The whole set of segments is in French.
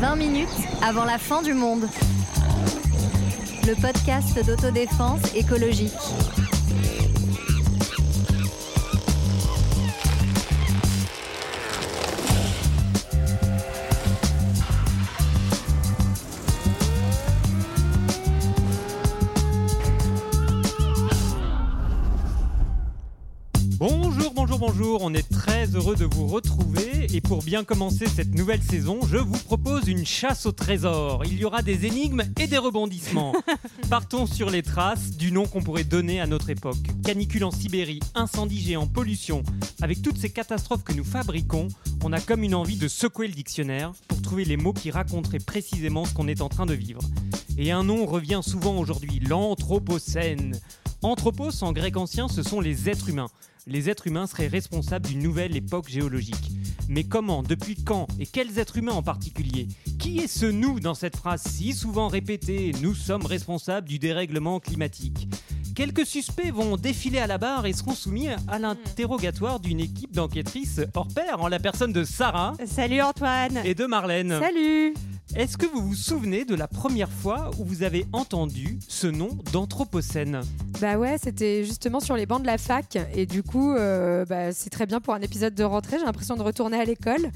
20 minutes avant la fin du monde. Le podcast d'autodéfense écologique. Bonjour, bonjour, bonjour, on est très heureux de vous retrouver et pour bien commencer cette nouvelle saison, je vous propose une chasse au trésor. Il y aura des énigmes et des rebondissements. Partons sur les traces du nom qu'on pourrait donner à notre époque. Canicule en Sibérie, incendie géant, pollution. Avec toutes ces catastrophes que nous fabriquons, on a comme une envie de secouer le dictionnaire pour trouver les mots qui raconteraient précisément ce qu'on est en train de vivre. Et un nom revient souvent aujourd'hui, l'Anthropocène. Anthropos en grec ancien, ce sont les êtres humains. Les êtres humains seraient responsables d'une nouvelle époque géologique. Mais comment, depuis quand et quels êtres humains en particulier Qui est ce nous dans cette phrase si souvent répétée Nous sommes responsables du dérèglement climatique? Quelques suspects vont défiler à la barre et seront soumis à l'interrogatoire d'une équipe d'enquêtrices hors pair en la personne de Sarah Salut Antoine et de Marlène. Salut Est-ce que vous vous souvenez de la première fois où vous avez entendu ce nom d'Anthropocène Bah ouais, c'était justement sur les bancs de la fac. Et du coup, euh, bah, c'est très bien pour un épisode de rentrée. J'ai l'impression de retourner à l'école.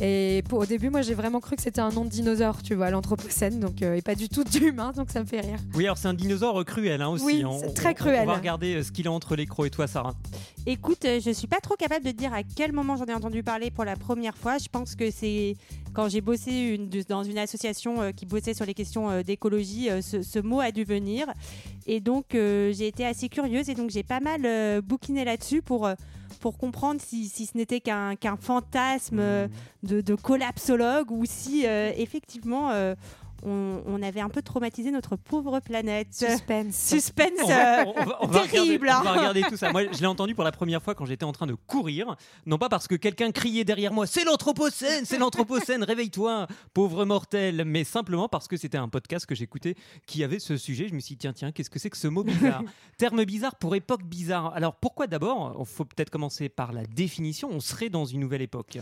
Et pour, au début, moi, j'ai vraiment cru que c'était un nom de dinosaure, tu vois, l'Anthropocène. Donc, euh, et pas du tout d'humain, donc ça me fait rire. Oui, alors c'est un dinosaure cruel hein, aussi. Oui, On- c'est très on- cruel. On va regarder euh, ce qu'il a entre les crocs et toi, Sarah. Écoute, euh, je suis pas trop capable de dire à quel moment j'en ai entendu parler pour la première fois. Je pense que c'est quand j'ai bossé une- dans une association qui bossait sur les questions d'écologie, ce, ce mot a dû venir. Et donc, euh, j'ai été assez curieuse et donc j'ai pas mal euh, bouquiné là-dessus pour, euh, pour comprendre si, si ce n'était qu'un fantasme euh, de, de collapsologue ou si euh, effectivement euh, on, on avait un peu traumatisé notre pauvre planète. Suspense. Suspense On va, euh, on va- on va terrible, regarder, on va hein. regarder tout ça. Moi, je l'ai entendu pour la première fois quand j'étais en train de courir. Non pas parce que quelqu'un criait derrière moi C'est l'Anthropocène C'est l'Anthropocène Réveille-toi, pauvre mortel Mais simplement parce que c'était un podcast que j'écoutais qui avait ce sujet. Je me suis dit Tiens, tiens, qu'est-ce que c'est que ce mot bizarre? Terme bizarre pour époque bizarre. Alors pourquoi d'abord? Il faut peut-être commencer par la définition. On serait dans une nouvelle époque.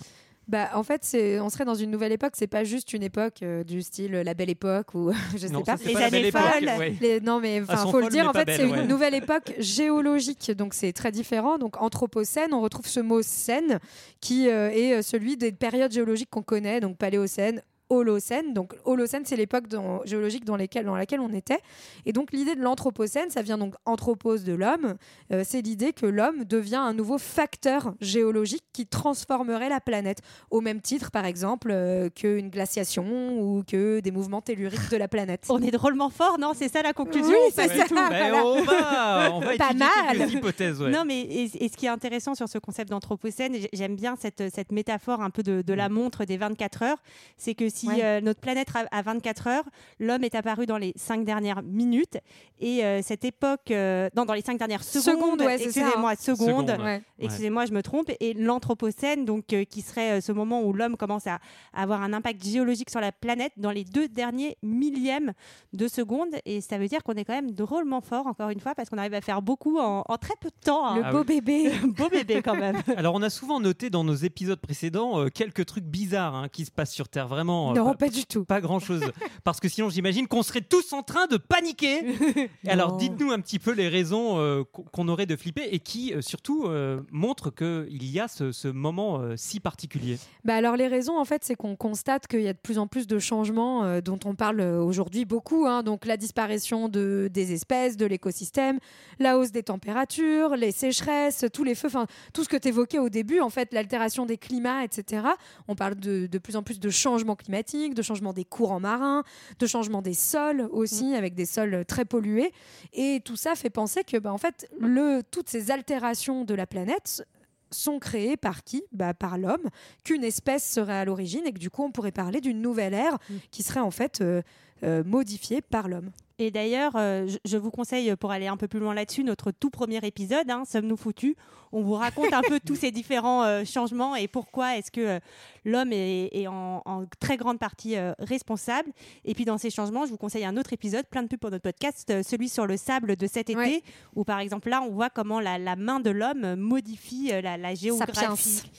Bah, en fait, c'est, on serait dans une nouvelle époque. C'est pas juste une époque euh, du style la belle époque ou je sais Non, pas. ça, c'est Les pas belle années folles. ouais. Les- non mais enfin faut le dire en fait c'est ouais. une nouvelle époque géologique donc c'est très différent donc anthropocène on retrouve ce mot scène qui euh, est euh, celui des périodes géologiques qu'on connaît donc paléocène Holocène, donc Holocène c'est l'époque dans- géologique dans, lesquelles- dans laquelle on était et donc l'idée de l'anthropocène ça vient donc anthropos de l'homme Euh, c'est l'idée que l'homme devient un nouveau facteur géologique qui transformerait la planète au même titre par exemple euh, qu'une glaciation ou que des mouvements telluriques de la planète On est drôlement fort, non? C'est ça la conclusion Oui, c'est ça. tout? Ben, Voilà. on va, on va Pas mal. hypothèses. ouais. Non, mais et, et ce qui est intéressant sur ce concept d'anthropocène, j'aime bien cette, cette métaphore un peu de, de la montre des 24 heures, c'est que si Ouais. euh, notre planète a, a 24 heures, l'homme est apparu dans les 5 dernières minutes, et euh, cette époque, euh, non, dans les 5 dernières secondes, Secondes, ouais, excusez-moi, secondes, Secondes. Ouais. excusez-moi, je me trompe, et l'anthropocène, donc euh, qui serait euh, ce moment où l'homme commence à, à avoir un impact géologique sur la planète dans les deux derniers millièmes de seconde, et ça veut dire qu'on est quand même drôlement fort, encore une fois, parce qu'on arrive à faire beaucoup en, en très peu de temps. hein. Le Ah beau oui. bébé. beau bébé quand même. Alors, on a souvent noté dans nos épisodes précédents euh, quelques trucs bizarres hein, qui se passent sur Terre. Vraiment, non, pas, pas du tout. pas grand-chose. Parce que sinon, j'imagine qu'on serait tous en train de paniquer. Alors, dites-nous un petit peu les raisons euh, qu'on aurait de flipper et qui, euh, surtout, euh, montrent qu'il y a ce, ce moment euh, si particulier. Bah alors les raisons en fait c'est qu'on constate qu'il y a de plus en plus de changements dont on parle aujourd'hui beaucoup. hein. donc la disparition de, des espèces, de l'écosystème, la hausse des températures, les sécheresses, tous les feux, enfin tout ce que tu évoquais au début en fait, l'altération des climats, etc. On parle de, de plus en plus de changements climatiques, de changements des courants marins, de changements des sols aussi avec des sols très pollués. Et tout ça fait penser que bah, en fait le, toutes ces altérations de la planète sont créées par qui? Bah, Par l'homme, qu'une espèce serait à l'origine et que du coup on pourrait parler d'une nouvelle ère Mm. qui serait en fait euh, euh, modifiée par l'homme. Et d'ailleurs, euh, je, je vous conseille, pour aller un peu plus loin là-dessus, notre tout premier épisode, hein, Sommes-nous foutus? On vous raconte un peu tous ces différents euh, changements et pourquoi est-ce que euh, l'homme est, est en, en très grande partie euh, responsable. Et puis dans ces changements, je vous conseille un autre épisode, plein de pubs pour notre podcast, euh, celui sur le sable de cet été, Ouais. où par exemple là, on voit comment la, la main de l'homme modifie euh, la, la géographie. Sapiens.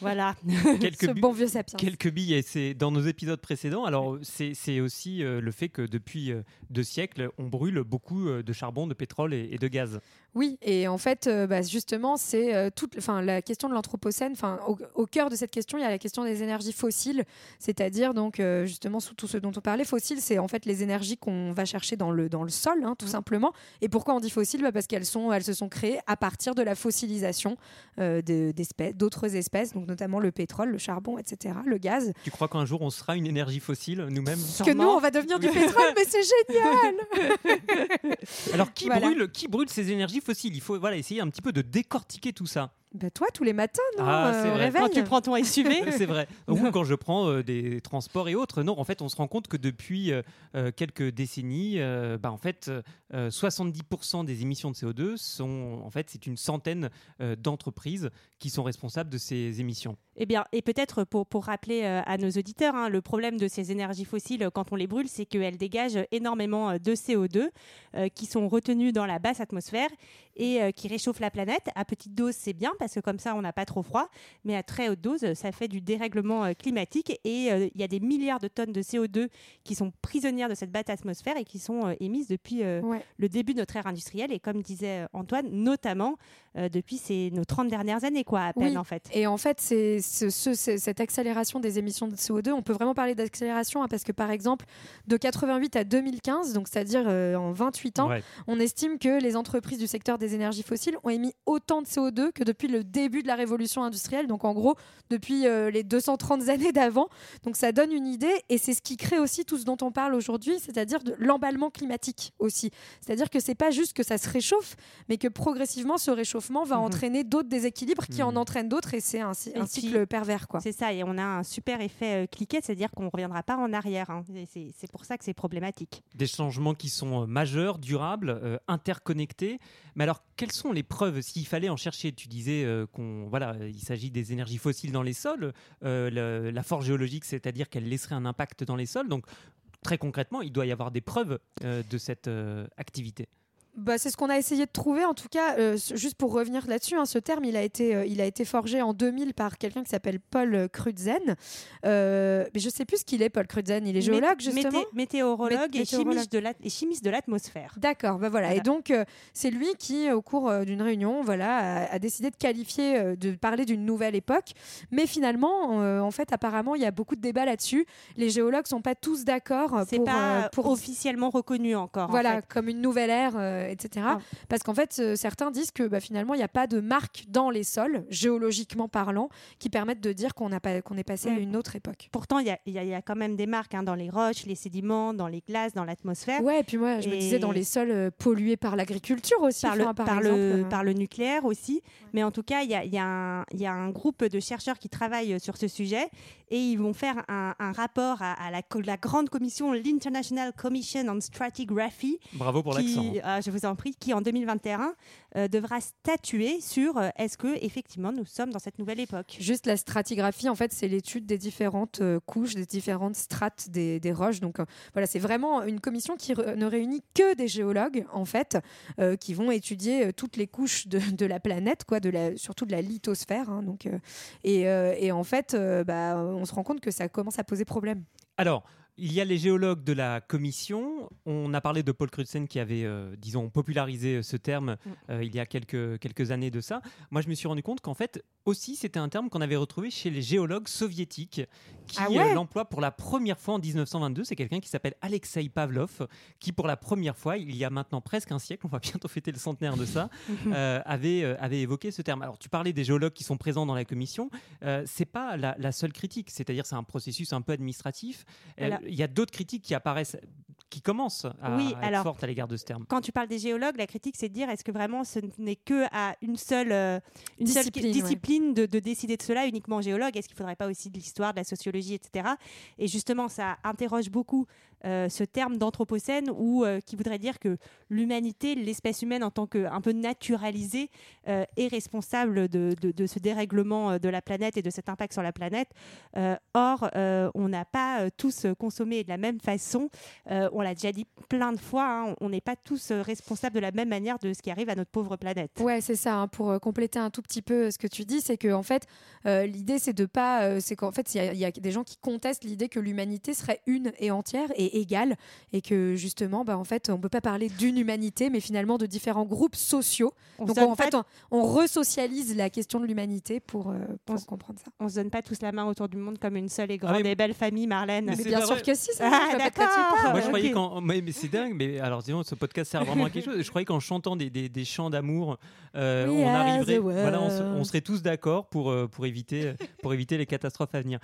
Voilà. Quelques, Ce bi- bon vieux sapiens. quelques billes, et c'est dans nos épisodes précédents. Alors, c'est c'est aussi euh, le fait que depuis euh, deux siècles, on brûle beaucoup euh, de charbon, de pétrole et, et de gaz. Oui, et en fait, euh, bah, justement, c'est euh, toute, enfin, la question de l'anthropocène. Enfin, au, au cœur de cette question, il y a la question des énergies fossiles, c'est-à-dire donc euh, justement sous tout ce dont on parlait. Fossiles, c'est en fait les énergies qu'on va chercher dans le dans le sol, hein, tout simplement. Et pourquoi on dit fossiles? Bah, Parce qu'elles sont, elles se sont créées à partir de la fossilisation euh, de- d'espèces, d'autres espèces, donc notamment le pétrole, le charbon, etc., le gaz. Tu crois qu'un jour on sera une énergie fossile nous-mêmes? Que nous, on va devenir du pétrole, mais c'est génial Alors, qui, Voilà. brûle, qui brûle ces énergies fossiles? Il faut voilà, essayer un petit peu de décortiquer tout ça. Bah, toi, tous les matins, non Ah, euh, vrai. réveil Quand tu prends ton SUV, C'est vrai. Ou quand je prends euh, des transports et autres, non, en fait, on se rend compte que depuis euh, quelques décennies, euh, bah, en fait, euh, 70% des émissions de CO2 sont, en fait, c'est une centaine euh, d'entreprises qui sont responsables de ces émissions. Eh bien, et peut-être pour, pour rappeler euh, à nos auditeurs, hein, le problème de ces énergies fossiles quand on les brûle, c'est qu'elles dégagent énormément de CO2 euh, qui sont retenus dans la basse atmosphère et euh, qui réchauffent la planète. À petite dose, c'est bien parce que comme ça, on n'a pas trop froid, mais à très haute dose, ça fait du dérèglement euh, climatique et euh, il y a des milliards de tonnes de CO2 qui sont prisonnières de cette basse atmosphère et qui sont émises depuis Ouais. le début de notre ère industrielle et comme disait Antoine, notamment euh, depuis ces, nos 30 dernières années, quoi, à peine Oui. en fait. Et en fait, c'est ce- ce- c'est- cette accélération des émissions de CO2. On peut vraiment parler d'accélération hein, parce que, par exemple, de 88 à 2015, donc c'est-à-dire euh, en 28 ans, Ouais. on estime que les entreprises du secteur des énergies fossiles ont émis autant de CO2 que depuis le début de la révolution industrielle. Donc, en gros, depuis euh, les 230 années d'avant. Donc, ça donne une idée et c'est ce qui crée aussi tout ce dont on parle aujourd'hui, c'est-à-dire de l'emballement climatique aussi. C'est-à-dire que c'est pas juste que ça se réchauffe, mais que progressivement, ce réchauffement va Mhm. entraîner d'autres déséquilibres qui en Mhm. entraînent d'autres et c'est un, cy- Et un puis- cycle pervers. Quoi. C'est ça, et on a un super effet euh, cliquet, c'est-à-dire qu'on ne reviendra pas en arrière. hein. C'est pour ça que c'est problématique. Des changements qui sont euh, majeurs, durables, euh, interconnectés. Mais alors, quelles sont les preuves? S'il fallait en chercher, tu disais euh, qu'on voilà, il s'agit des énergies fossiles dans les sols, euh, le- la force géologique, c'est-à-dire qu'elle laisserait un impact dans les sols. Donc, très concrètement, il doit y avoir des preuves euh, de cette euh, activité. Bah, c'est ce qu'on a essayé de trouver. En tout cas, euh, juste pour revenir là-dessus, hein, ce terme, il a été, euh, il a été forgé en 2000 par quelqu'un qui s'appelle Paul Crutzen. Euh, mais je sais plus ce qu'il est, Paul Crutzen. Il est géologue, justement. mété- météorologue Mét- et chimiste de et chimiste de l'atmosphère. D'accord, bah voilà. Voilà. Et donc, c'est lui qui, au cours d'une réunion, voilà, a, a décidé de qualifier, de parler d'une nouvelle époque. Mais finalement, en fait, apparemment, il y a beaucoup de débats là-dessus. Les géologues sont pas tous d'accord C'est pour, pas pour officiellement reconnu encore. en voilà, fait. comme une nouvelle ère, etc. Ah. Parce qu'en fait, euh, certains disent que bah, finalement, il n'y a pas de marque dans les sols, géologiquement parlant, qui permettent de dire qu'on pas- qu'on est passé à une autre époque. Pourtant, il y a, y y quand même des marques hein, dans les roches, les sédiments, dans les glaces, dans l'atmosphère. Ouais, et puis moi, je me disais dans les sols euh, pollués par l'agriculture aussi. par, le, enfin, par, par, exemple, le, euh. par le nucléaire aussi. Mais en tout cas, il y a, il y a un- y a un groupe de chercheurs qui travaillent sur ce sujet et ils vont faire un, un rapport à, à la, grande commission, l'International Commission on Stratigraphy, Bravo pour l'accent. ah, je vous en prie, qui en 2021 euh, devra statuer sur euh, est-ce que effectivement nous sommes dans cette nouvelle époque. Juste la stratigraphie, en fait, c'est l'étude des différentes euh, couches, des différentes strates des, des roches. Donc euh, voilà, c'est vraiment une commission qui re- ne réunit que des géologues, en fait, euh, qui vont étudier euh, toutes les couches de, de la planète, quoi, de la, surtout de la lithosphère. hein, donc, euh, et, euh, et en fait, euh, bah, on se rend compte que ça commence à poser problème. Alors, il y a les géologues de la commission. On a parlé de Paul Crutzen qui avait, euh, disons, popularisé euh, ce terme Mm. euh, il y a quelques, quelques années de ça. Moi, je me suis rendu compte qu'en fait, aussi, c'était un terme qu'on avait retrouvé chez les géologues soviétiques qui Ah ouais euh, l'emploient pour la première fois en 1922. C'est quelqu'un qui s'appelle Alexei Pavlov qui, pour la première fois, il y a maintenant presque un siècle, on va bientôt fêter le centenaire de ça, euh, avait, euh, avait évoqué ce terme. Alors, tu parlais des géologues qui sont présents dans la commission. Euh, c'est pas la, la seule critique, c'est-à-dire c'est un processus un peu administratif. Voilà. Il y a d'autres critiques qui apparaissent, qui commencent à, Oui, à être alors- fortes à l'égard de ce terme. Quand tu parles des géologues, la critique, c'est de dire est-ce que vraiment ce n'est que à une seule, euh, une seule Discipline, discipline de, de décider de cela, uniquement géologue? Est-ce qu'il ne faudrait pas aussi de l'histoire, de la sociologie, etc. Et justement, ça interroge beaucoup ce terme d'anthropocène ou qui voudrait dire que l'humanité, l'espèce humaine en tant qu'un peu naturalisée, est responsable de, de, ce dérèglement de la planète et de cet impact sur la planète. or, on n'a pas tous consommé de la même façon. on l'a déjà dit plein de fois, hein, on n'est pas tous responsables de la même manière de ce qui arrive à notre pauvre planète. Ouais, c'est ça. Hein, pour compléter un tout petit peu ce que tu dis, c'est que en fait, l'idée c'est de pas, c'est qu'en fait, il y, a des gens qui contestent l'idée que l'humanité serait une et entière et égale, et que justement, bah, en fait, on peut pas parler d'une humanité, mais finalement de différents groupes sociaux. Donc en fait, on, on resocialise la question de l'humanité pour, pour comprendre ça. On se donne pas tous la main autour du monde comme une seule et grande ah et belle famille, Marlène. Mais bien sûr que si, ça. Ah, d'accord. Moi, je croyais qu'en, mais, c'est dingue. Mais alors, disons, ce podcast sert vraiment à quelque chose. Je croyais qu'en chantant des, des, des chants d'amour, euh, on arriverait, voilà, on, serait tous d'accord pour pour éviter pour éviter les catastrophes à venir.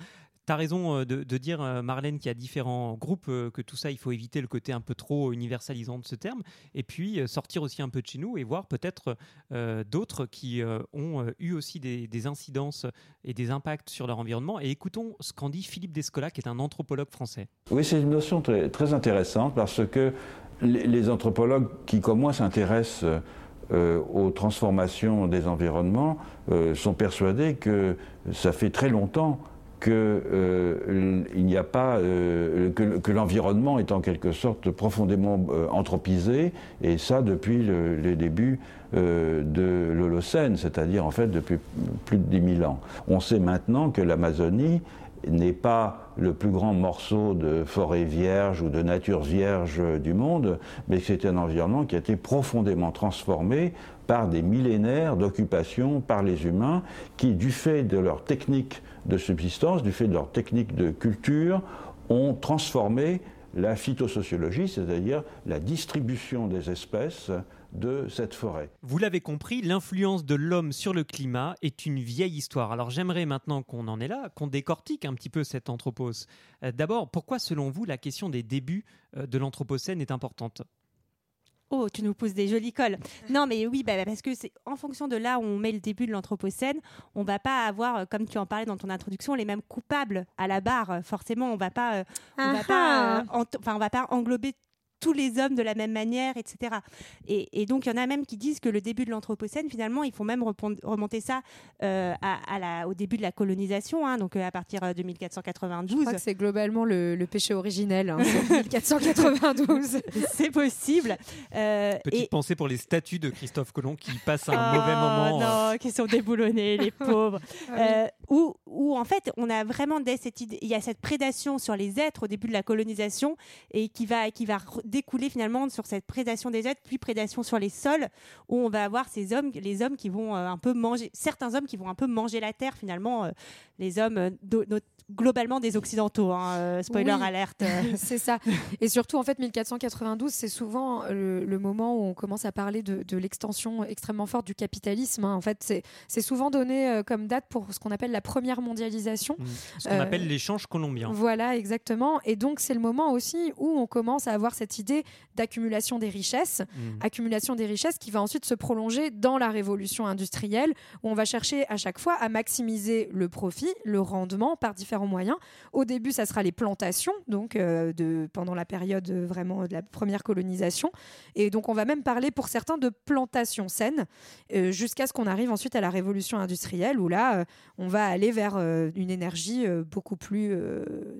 Tu as raison euh, de, dire, euh, Marlène, qu'il y a différents groupes, euh, que tout ça, il faut éviter le côté un peu trop universalisant de ce terme, et puis sortir aussi un peu de chez nous et voir peut-être d'autres qui ont eu aussi des, incidences et des impacts sur leur environnement. Et écoutons ce qu'en dit Philippe Descola, qui est un anthropologue français. Oui, c'est une notion très, très, intéressante parce que les, anthropologues qui, comme moi, s'intéressent aux transformations des environnements sont persuadés que ça fait très longtemps que euh, n'y a pas euh, que, l'environnement est en quelque sorte profondément euh, anthropisé et ça depuis les débuts de l'Holocène, c'est-à-dire en fait depuis plus de 10 000 ans. On sait maintenant que l'Amazonie n'est pas le plus grand morceau de forêt vierge ou de nature vierge du monde, mais c'est un environnement qui a été profondément transformé par des millénaires d'occupation par les humains qui, du fait de leur technique de subsistance, du fait de leur technique de culture, ont transformé la phytosociologie, c'est-à-dire la distribution des espèces de cette forêt. Vous l'avez compris, l'influence de l'homme sur le climat est une vieille histoire. Alors j'aimerais maintenant qu'on en est là, qu'on décortique un petit peu cette anthropos. Euh, d'abord, pourquoi selon vous la question des débuts euh, de l'anthropocène est importante? Oh, tu nous pousses des jolies cols. Non, mais oui, bah, parce que c'est en fonction de là où on met le début de l'anthropocène, on va pas avoir, euh, comme tu en parlais dans ton introduction, les mêmes coupables à la barre. Forcément, on va pas, on va pas, enfin, on va pas englober tous les hommes de la même manière, etc. Et, donc, il y en a même qui disent que le début de l'Anthropocène, finalement, il faut même remonter ça euh, à, la, au début de la colonisation, hein, donc euh, à partir de 1492. Je crois que c'est globalement le, péché originel, hein, 1492. c'est possible. Euh, Petite pensée pour les statues de Christophe Colomb qui passent un mauvais oh, moment. Non, qui sont déboulonnés, les pauvres. Ah où, où, en fait, on a vraiment cette idée, il y a cette prédation sur les êtres au début de la colonisation et qui va, qui va découler finalement sur cette prédation des êtres, puis prédation sur les sols, où on va avoir ces hommes, les hommes qui vont euh, un peu manger, certains hommes qui vont un peu manger la terre finalement, euh, les hommes euh, globalement des occidentaux. Hein, spoiler alerte. c'est ça. Et surtout en fait 1492, c'est souvent le, moment où on commence à parler de, l'extension extrêmement forte du capitalisme. Hein. En fait, c'est souvent donné comme date pour ce qu'on appelle la première mondialisation. Mmh. Ce qu'on appelle l'échange colombien. Voilà, exactement. Et donc c'est le moment aussi où on commence à avoir cette idée d'accumulation des richesses, mmh. accumulation des richesses qui va ensuite se prolonger dans la révolution industrielle, où on va chercher à chaque fois à maximiser le profit, le rendement par différents moyens. Au début, ça sera les plantations, donc euh, de, pendant la période vraiment de la première colonisation. Et donc, on va même parler pour certains de plantation saine, euh, jusqu'à ce qu'on arrive ensuite à la révolution industrielle, où là, euh, on va aller vers une énergie beaucoup plus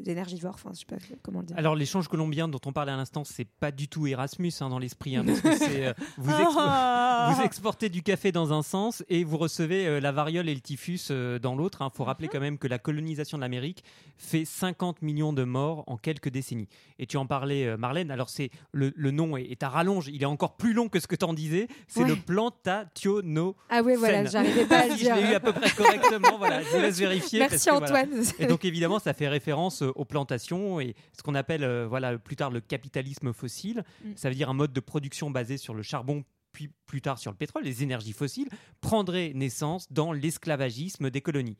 énergivore. Enfin, je sais pas comment le dire. Alors, l'échange colombien dont on parlait à l'instant, c'est pas du tout Erasmus hein, dans l'esprit. Hein, euh, vous, exportez du café dans un sens et vous recevez euh, la variole et le typhus euh, dans l'autre. Il hein. faut rappeler quand même que la colonisation de l'Amérique fait 50 millions de morts en quelques décennies. Et tu en parlais, Marlène. Alors, c'est le, nom est, à rallonge. Il est encore plus long que ce que tu en disais. C'est le plantationo. Ah oui, voilà, j'arrivais pas à le dire. Je l'ai eu à peu près correctement. voilà, vous laisse vérifier. Merci Antoine. Et donc, évidemment, ça fait référence aux plantations et ce qu'on appelle voilà, plus tard le capitalisme fossile. Mm. Ça veut dire un mode de production basé sur le charbon puis plus tard sur le pétrole, les énergies fossiles, prendraient naissance dans l'esclavagisme des colonies.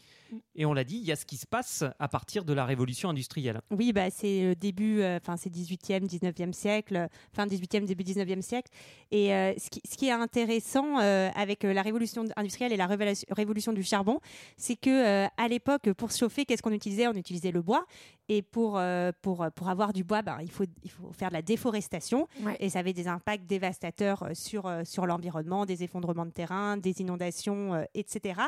Et on l'a dit, il y a ce qui se passe à partir de la révolution industrielle. Oui, bah, c'est le début, euh, enfin c'est 18e, 19e siècle, fin 18e, début 19e siècle. Et euh, ce, qui, est intéressant euh, avec la révolution industrielle et la révolution du charbon, c'est que à l'époque, pour se chauffer, qu'est-ce qu'on utilisait? On utilisait le bois. Et pour, euh, pour, pour avoir du bois, ben, il, faut, il faut faire de la déforestation. Ouais. Et ça avait des impacts dévastateurs euh, sur, euh, sur l'environnement, des effondrements de terrain, des inondations, euh, etc.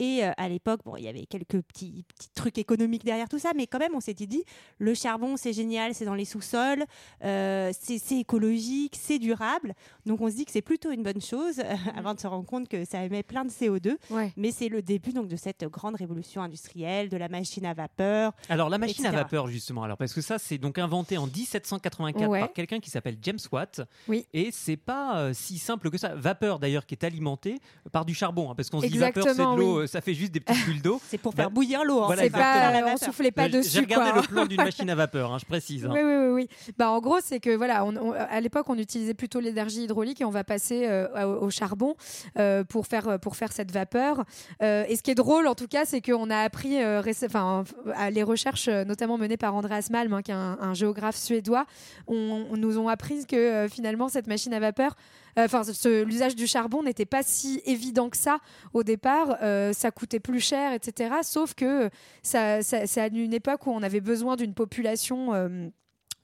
Et euh, à l'époque, bon, il y avait quelques petits, petits trucs économiques derrière tout ça, mais quand même, on s'était dit, le charbon, c'est génial, c'est dans les sous-sols, euh, c'est c'est écologique, c'est durable. Donc on se dit que c'est plutôt une bonne chose, avant de se rendre compte que ça émet plein de CO2. Ouais. Mais c'est le début donc de cette grande révolution industrielle, de la machine à vapeur. Alors la machine à vapeur justement, alors parce que ça c'est donc inventé en 1784 Ouais. par quelqu'un qui s'appelle James Watt. Oui. Et c'est pas euh, si simple que ça. Vapeur d'ailleurs qui est alimentée par du charbon, hein, parce qu'on se dit vapeur c'est Exactement, de l'eau, oui. Euh, ça fait juste des petites bulles d'eau. C'est pour Bah, faire bouillir l'eau. hein, voilà, pas on soufflait pas Euh, J'ai dessus. regardé quoi. le plan d'une machine à vapeur, hein, je précise. hein. Oui, oui, oui, oui. Bah, en gros, c'est que voilà, on, on- à l'époque, on utilisait plutôt l'énergie hydraulique et on va passer euh, au, au charbon euh, pour faire pour faire cette vapeur. Et ce qui est drôle, en tout cas, c'est qu'on a appris, enfin, les recherches notamment menées par Andreas Malm, hein, qui est un, un géographe suédois, on, on nous ont appris que finalement cette machine à vapeur, enfin, l'usage du charbon n'était pas si évident que ça au départ. Euh, ça coûtait plus cher, etc. Sauf que c'est à une époque où on avait besoin d'une population.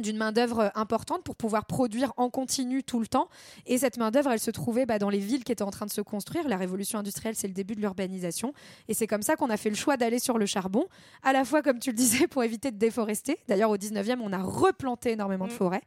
D'une main-d'œuvre importante pour pouvoir produire en continu tout le temps. Et cette main-d'œuvre, elle se trouvait bah, dans les villes qui étaient en train de se construire. La révolution industrielle, c'est le début de l'urbanisation. Et c'est comme ça qu'on a fait le choix d'aller sur le charbon, à la fois, comme tu le disais, pour éviter de déforester. D'ailleurs, au 19e, on a replanté énormément de Mm. forêts.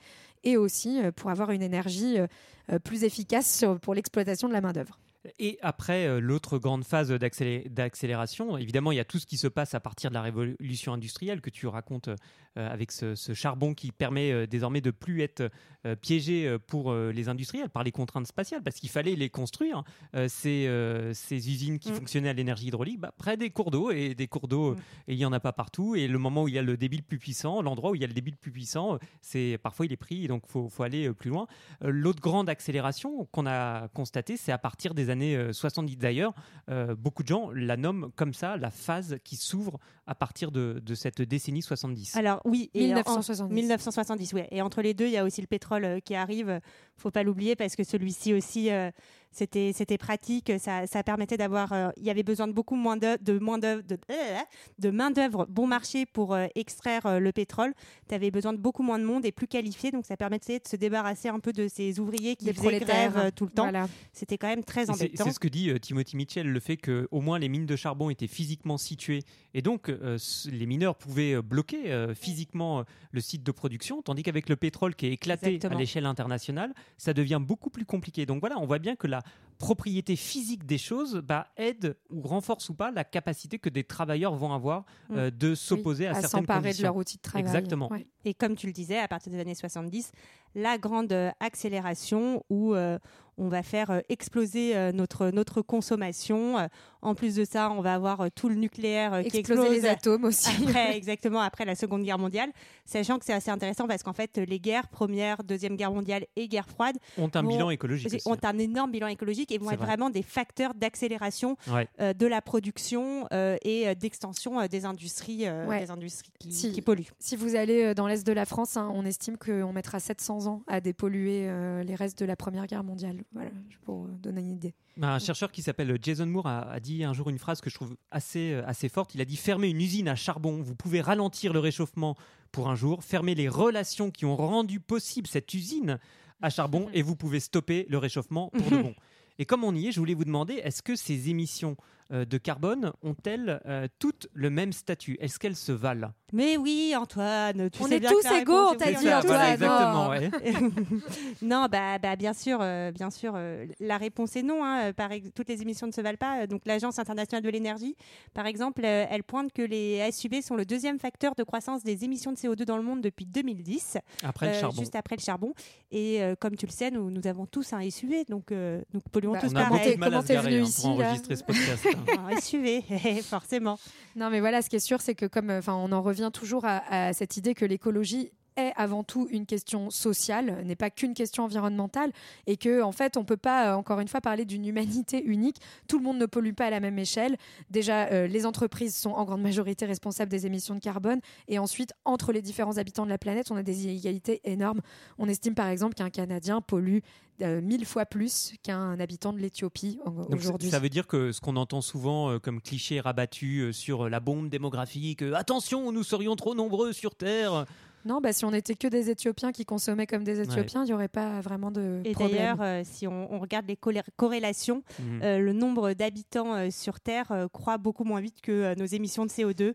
Et aussi euh, pour avoir une énergie euh, euh, plus efficace sur- pour l'exploitation de la main-d'œuvre. Et après, euh, l'autre grande phase d'accélé- d'accélération, évidemment, il y a tout ce qui se passe à partir de la révolution industrielle que tu racontes euh, avec ce, ce charbon qui permet euh, désormais de plus être euh, piégé euh, pour euh, les industriels par les contraintes spatiales, parce qu'il fallait les construire, euh, ces, euh, ces usines qui Mm. fonctionnaient à l'énergie hydraulique, bah, près des cours d'eau, et des cours d'eau, Mm. euh, et il n'y en a pas partout, et le moment où il y a le débit le plus puissant, l'endroit où il y a le débit le plus puissant, euh, c'est parfois il est pris, donc il faut, faut aller euh, plus loin. Euh, L'autre grande accélération qu'on a constatée, c'est à partir des années euh, 70 d'ailleurs. euh, beaucoup de gens la nomment comme ça, la phase qui s'ouvre à partir de, de cette décennie 70. Alors oui, et en- 1970. 1970, ouais. Et entre les deux, il y a aussi le pétrole euh, qui arrive. Faut pas l'oublier parce que celui-ci aussi, euh, c'était c'était pratique. Ça, ça permettait d'avoir. euh, il y avait besoin de beaucoup moins de, de moins d'œuvre- de, euh, de main d'œuvre bon marché pour euh, extraire euh, le pétrole. Tu avais besoin de beaucoup moins de monde et plus qualifié. Donc ça permettait de se débarrasser un peu de ces ouvriers qui Des faisaient grève euh, tout le temps. Voilà. C'était quand même très embêtant. c'est ce que dit euh, Timothy Mitchell, le fait que au moins les mines de charbon étaient physiquement situées et donc euh, les mineurs pouvaient euh, bloquer euh, physiquement euh, le site de production, tandis qu'avec le pétrole qui est éclaté Exactement. à l'échelle internationale, ça devient beaucoup plus compliqué. Donc voilà, on voit bien que la propriété physique des choses bah, aide ou renforce ou pas la capacité que des travailleurs vont avoir euh, de s'opposer à à certaines s'emparer de conditions. leur outil de travail. Exactement. Ouais. Et comme tu le disais, à partir des années 70, la grande euh, accélération où euh, on va faire euh, exploser euh, notre, notre consommation. Euh, en plus de ça, on va avoir tout le nucléaire euh, qui Exploser explose. les atomes aussi. Après, exactement, après la Seconde Guerre mondiale. Sachant que c'est assez intéressant parce qu'en fait, les guerres, Première, Deuxième Guerre mondiale et Guerre froide, Ont un bilan écologique aussi. ont un énorme bilan écologique et vont être vrai. vraiment des facteurs d'accélération Ouais. euh, de la production euh, et d'extension euh, des industries, euh, Ouais. des industries qui, Si. qui polluent. Si vous allez dans l'est de la France, hein, on estime qu'on mettra 700 ans à dépolluer euh, les restes de la Première Guerre mondiale. Voilà, pour euh, donner une idée. Un chercheur qui s'appelle Jason Moore a, a dit un jour une phrase que je trouve assez, euh, assez forte. Il a dit Fermez une usine à charbon, vous pouvez ralentir le réchauffement pour un jour, fermez les relations qui ont rendu possible cette usine à charbon et vous pouvez stopper le réchauffement pour de bon. Et comme on y est, je voulais vous demander est-ce que ces émissions de carbone ont-elles euh, toutes le même statut? Est-ce qu'elles se valent? Mais oui, Antoine, tu On sais est bien tous égaux, on t'a dit, Antoine, exactement. non. ouais. non, bah, bah, bien sûr, euh, bien sûr. euh, la réponse est non. hein, par toutes les émissions ne se valent pas. Euh, Donc, l'Agence internationale de l'énergie, par exemple, euh, elle pointe que les SUV sont le deuxième facteur de croissance des émissions de CO2 dans le monde depuis 2010, Après le euh, charbon. juste après le charbon. Et euh, comme tu le sais, nous, nous avons tous un SUV, donc euh, nous polluons Bah, tous On a pareil. Comment se t'es garer venu hein, ici, pour enregistrer ce podcast. hein. un SUV, forcément. Non, mais voilà, ce qui est sûr, c'est que comme, euh, enfin, on en revient toujours à cette idée que l'écologie est avant tout une question sociale, n'est pas qu'une question environnementale, et que en fait on peut pas euh, encore une fois parler d'une humanité unique. Tout le monde ne pollue pas à la même échelle. Déjà, euh, les entreprises sont en grande majorité responsables des émissions de carbone, et ensuite entre les différents habitants de la planète, on a des inégalités énormes. On estime par exemple qu'un Canadien pollue euh, mille fois plus qu'un habitant de l'Éthiopie aujourd'hui. Ça veut dire que ce qu'on entend souvent euh, comme cliché rabattu sur la bombe démographique, attention, nous serions trop nombreux sur Terre. Non, bah, si on était que des Éthiopiens qui consommaient comme des Éthiopiens, il n'y aurait pas vraiment de Et problème. d'ailleurs, euh, si on, on regarde les corrélations, Mhm. euh, le nombre d'habitants euh, sur Terre euh, croît beaucoup moins vite que euh, nos émissions de CO2.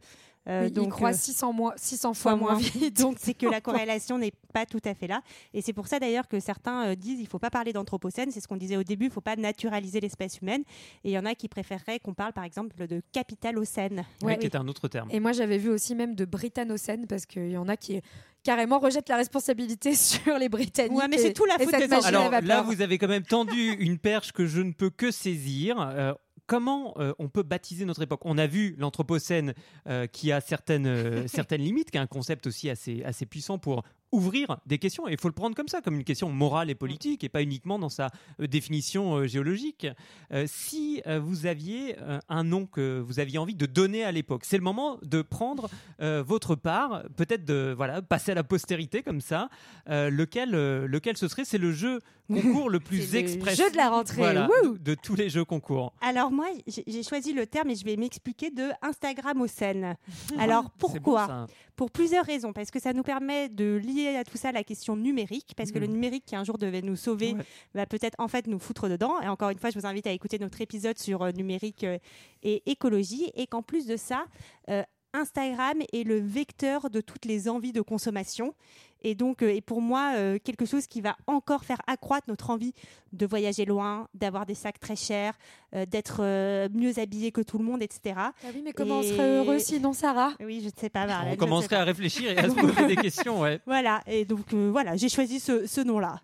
Euh, Oui, il donc, croit euh, 600, mois, 600 fois fois moins moins vite. Donc c'est que la corrélation n'est pas tout à fait là. Et c'est pour ça d'ailleurs que certains euh, disent il faut pas parler d'anthropocène. C'est ce qu'on disait au début, il faut pas naturaliser l'espèce humaine. Et il y en a qui préféreraient qu'on parle par exemple de capitalocène. Oui, Ouais. qui est un autre terme. Et moi, j'avais vu aussi même de Britanocène, parce qu'il y en a qui carrément rejettent la responsabilité sur les Britanniques. Ouais, mais c'est tout la faute des Alors là, vous avez quand même tendu une perche que je ne peux que saisir. Euh, comment euh, on peut baptiser notre époque? On a vu l'Anthropocène euh, qui a certaines, euh, certaines limites, qui est un concept aussi assez, assez puissant pour ouvrir des questions. Et il faut le prendre comme ça, comme une question morale et politique, et pas uniquement dans sa définition géologique. Euh, si vous aviez un nom que vous aviez envie de donner à l'époque, c'est le moment de prendre euh, votre part, peut-être de voilà passer à la postérité comme ça. Euh, lequel, lequel ce serait? C'est le jeu concours le plus le express. jeu de la rentrée. Voilà, de, de tous les jeux concours. Alors moi, j'ai choisi le terme et je vais m'expliquer de Instagramocène. Alors C'est bon, pourquoi. Pour plusieurs raisons. Parce que ça nous permet de lier à tout ça la question numérique. Parce que le numérique qui un jour devait nous sauver Ouais. va peut-être en fait nous foutre dedans. Et encore une fois, je vous invite à écouter notre épisode sur euh, numérique euh, et écologie. Et qu'en plus de ça, euh, Instagram est le vecteur de toutes les envies de consommation. Et donc, euh, et pour moi, euh, quelque chose qui va encore faire accroître notre envie de voyager loin, d'avoir des sacs très chers, euh, d'être euh, mieux habillé que tout le monde, etc. Ah oui, mais comment on serait heureux sinon, Sarah? Oui, je ne sais pas. Marlène, On commencerait à réfléchir et à se poser des questions. Ouais. Voilà, et donc euh, voilà, j'ai choisi ce, ce nom-là.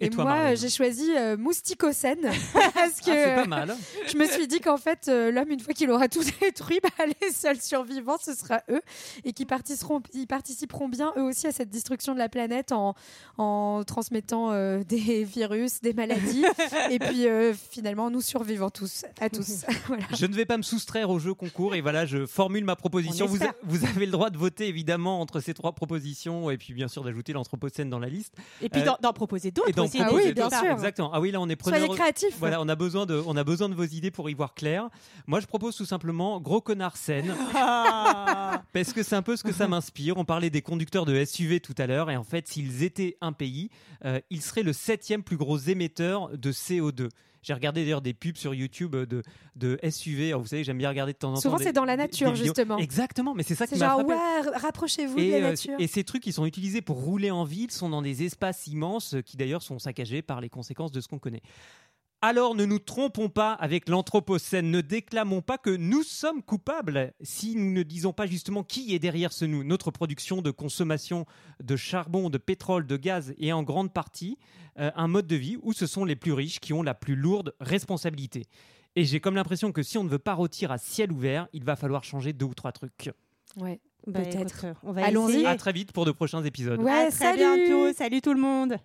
Et, Et, toi, moi, Marlène j'ai choisi euh, Mousticocène parce que Ah, c'est pas mal. je me suis dit qu'en fait, euh, l'homme, une fois qu'il aura tout détruit, bah, les seuls survivants, ce sera eux et qui participeront, ils participeront bien eux aussi à cette destruction de la planète en, en transmettant euh, des virus, des maladies et puis euh, finalement nous survivons tous, à tous. voilà. Je ne vais pas me soustraire au jeu concours et voilà, je formule ma proposition. On Vous, avez le droit de voter évidemment entre ces trois propositions et puis bien sûr d'ajouter l'anthropocène dans la liste. Et puis Euh, d'en- proposer d'autres d'en. Ah oui, bien sûr. Exactement. Ah oui, là on est preneur. Soyez créatifs. Voilà, on a besoin de, on a besoin de vos idées pour y voir clair. Moi, je propose tout simplement gros connard scène. Ah. Parce que c'est un peu ce que ça m'inspire. On parlait des conducteurs de SUV tout à l'heure, et en fait, s'ils étaient un pays, euh, ils seraient le septième plus gros émetteur de CO2. J'ai regardé d'ailleurs des pubs sur YouTube de, de SUV. Alors, vous savez, j'aime bien regarder de temps en temps. Souvent, c'est dans la nature, justement. Exactement, mais c'est ça qui m'a genre, frappé. ouais, rapprochez-vous de Et, la euh, nature. et ces trucs qui sont utilisés pour rouler en ville sont dans des espaces immenses euh, qui d'ailleurs sont saccagés par les conséquences de ce qu'on connaît. Alors ne nous trompons pas avec l'Anthropocène, ne déclamons pas que nous sommes coupables si nous ne disons pas justement qui est derrière ce nous. Notre production de consommation de charbon, de pétrole, de gaz est en grande partie euh, un mode de vie où ce sont les plus riches qui ont la plus lourde responsabilité. Et j'ai comme l'impression que si on ne veut pas rôtir à ciel ouvert, il va falloir changer deux ou trois trucs. Ouais. Bah, Peut-être. écoute, on va Allons-y. À très vite pour de prochains épisodes. Ouais, à très salut bientôt. Salut tout le monde.